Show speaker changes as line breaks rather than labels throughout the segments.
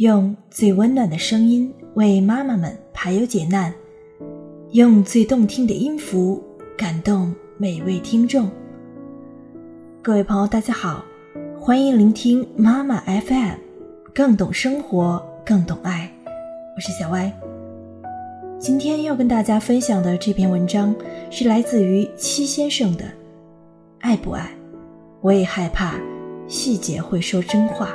用最温暖的声音为妈妈们排忧解难，用最动听的音符感动每位听众。各位朋友，大家好，欢迎聆听妈妈 FM，更懂生活，更懂爱。我是小歪。今天要跟大家分享的这篇文章是来自于七先生的。爱不爱？我也害怕，细节会说真话。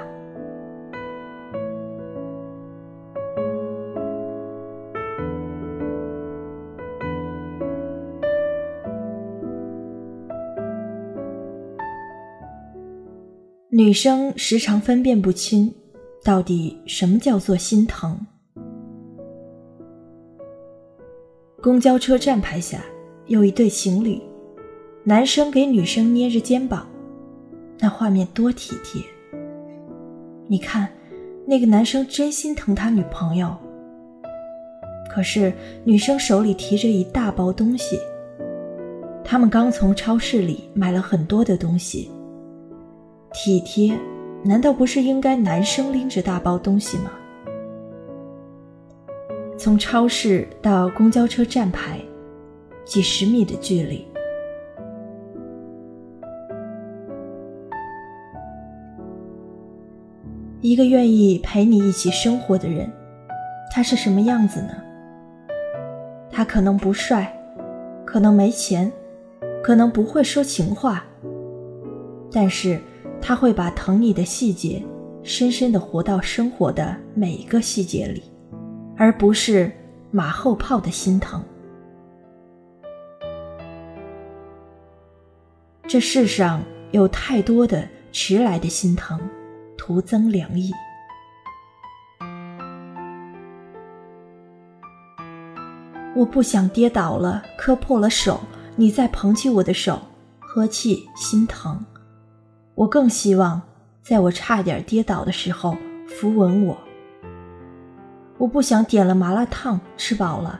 女生时常分辨不清，到底什么叫做心疼。公交车站牌下有一对情侣，男生给女生捏着肩膀，那画面多体贴。你看，那个男生真心疼他女朋友。可是女生手里提着一大包东西，他们刚从超市里买了很多的东西。体贴，难道不是应该男生拎着大包东西吗？从超市到公交车站牌，几十米的距离。一个愿意陪你一起生活的人，他是什么样子呢？他可能不帅，可能没钱，可能不会说情话，但是。他会把疼你的细节，深深的活到生活的每一个细节里，而不是马后炮的心疼。这世上有太多的迟来的心疼，徒增凉意。我不想跌倒了，磕破了手，你再捧起我的手，呵气心疼。我更希望，在我差点跌倒的时候扶稳我。我不想点了麻辣烫吃饱了，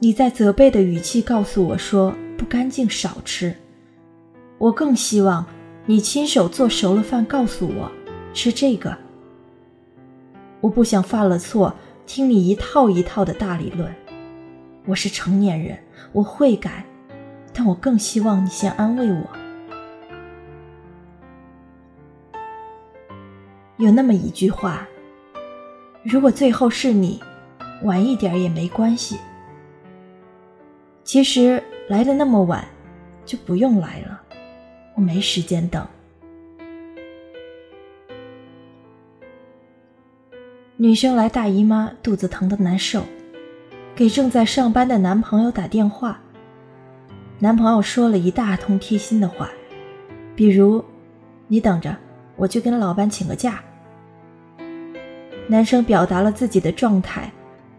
你在责备的语气告诉我说不干净少吃。我更希望你亲手做熟了饭告诉我吃这个。我不想犯了错听你一套一套的大理论。我是成年人，我会改，但我更希望你先安慰我。有那么一句话：“如果最后是你，晚一点也没关系。”其实来的那么晚，就不用来了，我没时间等。女生来大姨妈，肚子疼的难受，给正在上班的男朋友打电话。男朋友说了一大通贴心的话，比如：“你等着，我去跟老板请个假。”男生表达了自己的状态，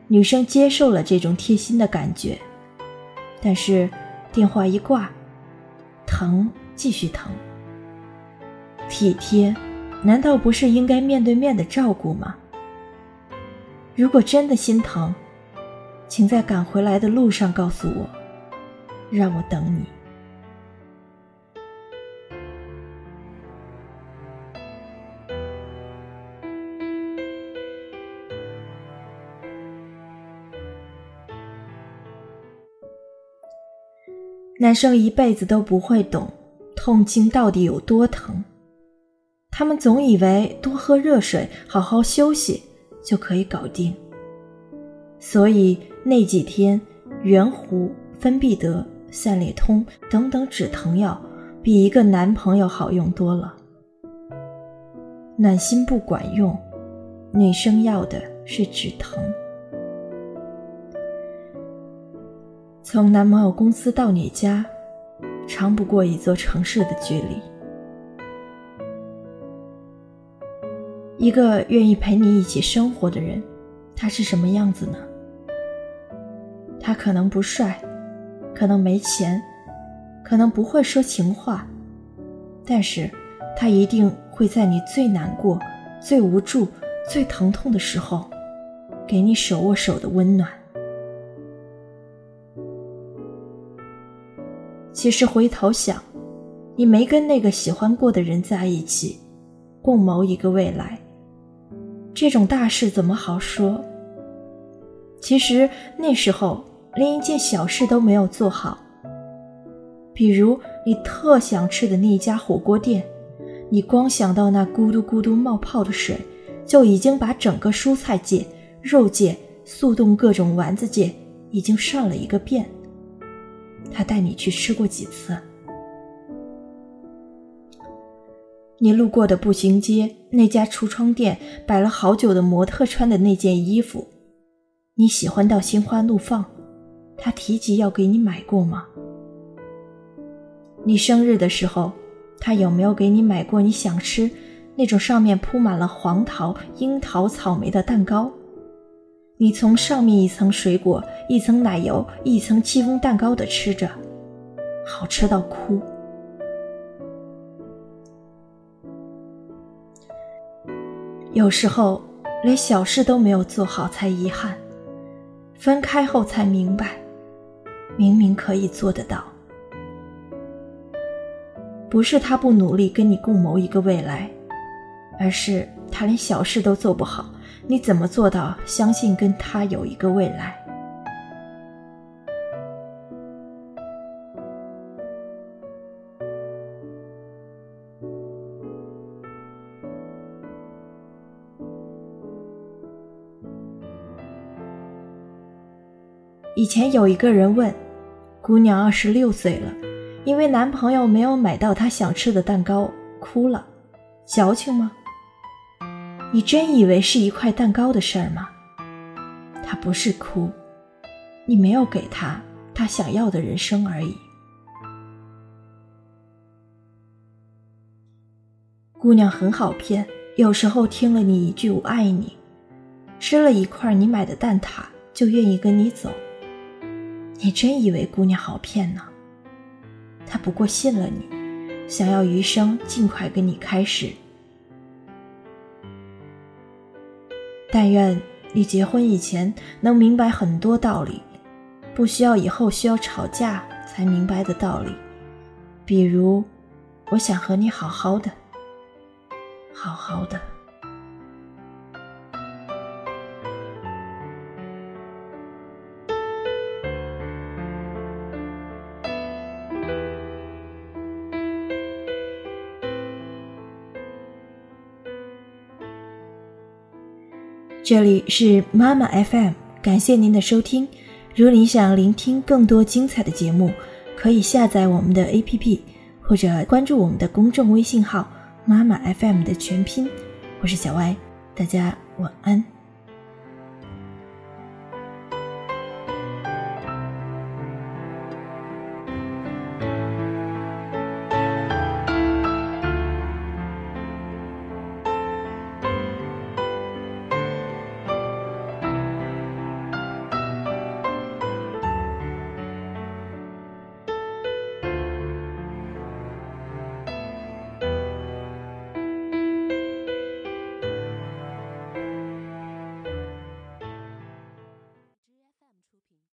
女生接受了这种贴心的感觉，但是电话一挂，疼继续疼。体贴，难道不是应该面对面的照顾吗？如果真的心疼，请在赶回来的路上告诉我，让我等你。男生一辈子都不会懂痛经到底有多疼，他们总以为多喝热水、好好休息就可以搞定，所以那几天圆弧、芬必得、散列通等等止疼药比一个男朋友好用多了。暖心不管用，女生要的是止疼。从男朋友公司到你家，长不过一座城市的距离。一个愿意陪你一起生活的人，他是什么样子呢？他可能不帅，可能没钱，可能不会说情话，但是他一定会在你最难过、最无助、最疼痛的时候，给你手握手的温暖。其实回头想，你没跟那个喜欢过的人在一起，共谋一个未来，这种大事怎么好说？其实那时候连一件小事都没有做好，比如你特想吃的那家火锅店，你光想到那咕嘟咕嘟冒泡的水，就已经把整个蔬菜界、肉界、速冻各种丸子界已经涮了一个遍。他带你去吃过几次？你路过的步行街那家橱窗店摆了好久的模特穿的那件衣服，你喜欢到心花怒放，他提及要给你买过吗？你生日的时候，他有没有给你买过你想吃那种上面铺满了黄桃、樱桃、草莓的蛋糕？你从上面一层水果、一层奶油、一层戚风蛋糕的吃着，好吃到哭。有时候连小事都没有做好才遗憾，分开后才明白，明明可以做得到。不是他不努力跟你共谋一个未来，而是他连小事都做不好，你怎么做到相信跟他有一个未来？以前有一个人问，姑娘二十六岁了，因为男朋友没有买到她想吃的蛋糕，哭了，矫情吗？你真以为是一块蛋糕的事儿吗？他不是哭，你没有给他他想要的人生而已。姑娘很好骗，有时候听了你一句“我爱你”，吃了一块你买的蛋挞，就愿意跟你走。你真以为姑娘好骗呢？她不过信了你，想要余生尽快跟你开始。但愿你结婚以前能明白很多道理，不需要以后需要吵架才明白的道理，比如，我想和你好好的，好好的。这里是妈妈 FM，感谢您的收听。如果你想聆听更多精彩的节目，可以下载我们的 APP，或者关注我们的公众微信号“妈妈 FM” 的全拼。我是小歪，大家晚安。